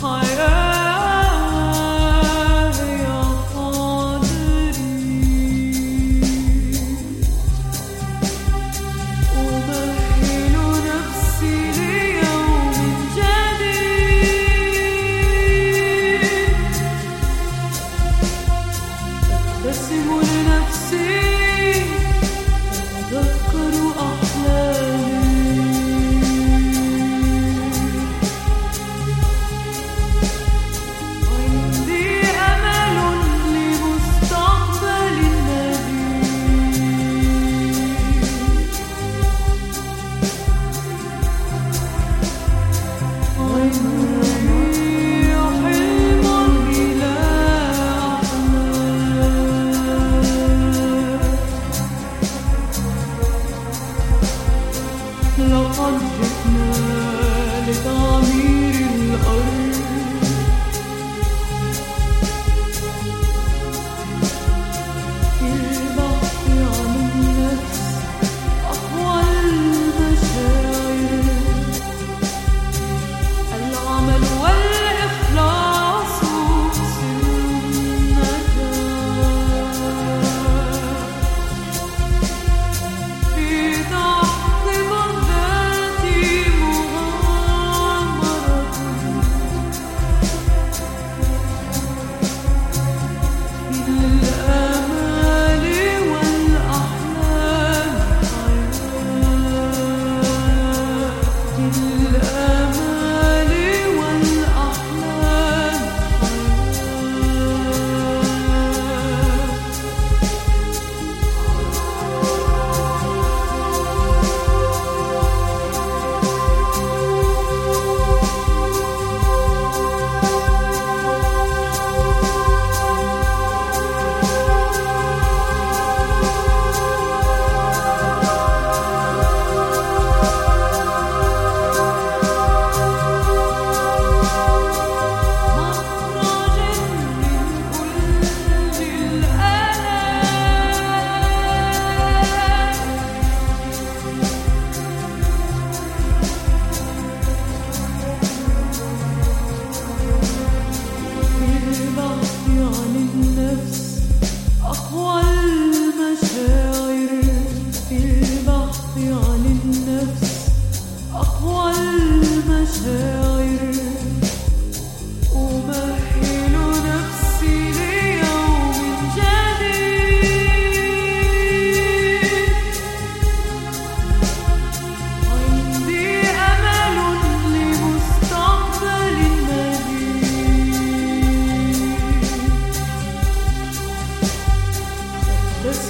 heart. لقد جئنا لتعمير الأرض.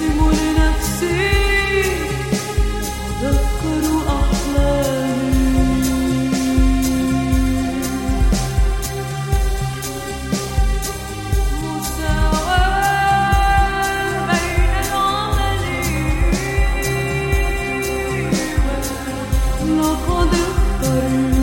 لنفسي اتذكر أحلامي. مساواه بين العمل لقد اخترت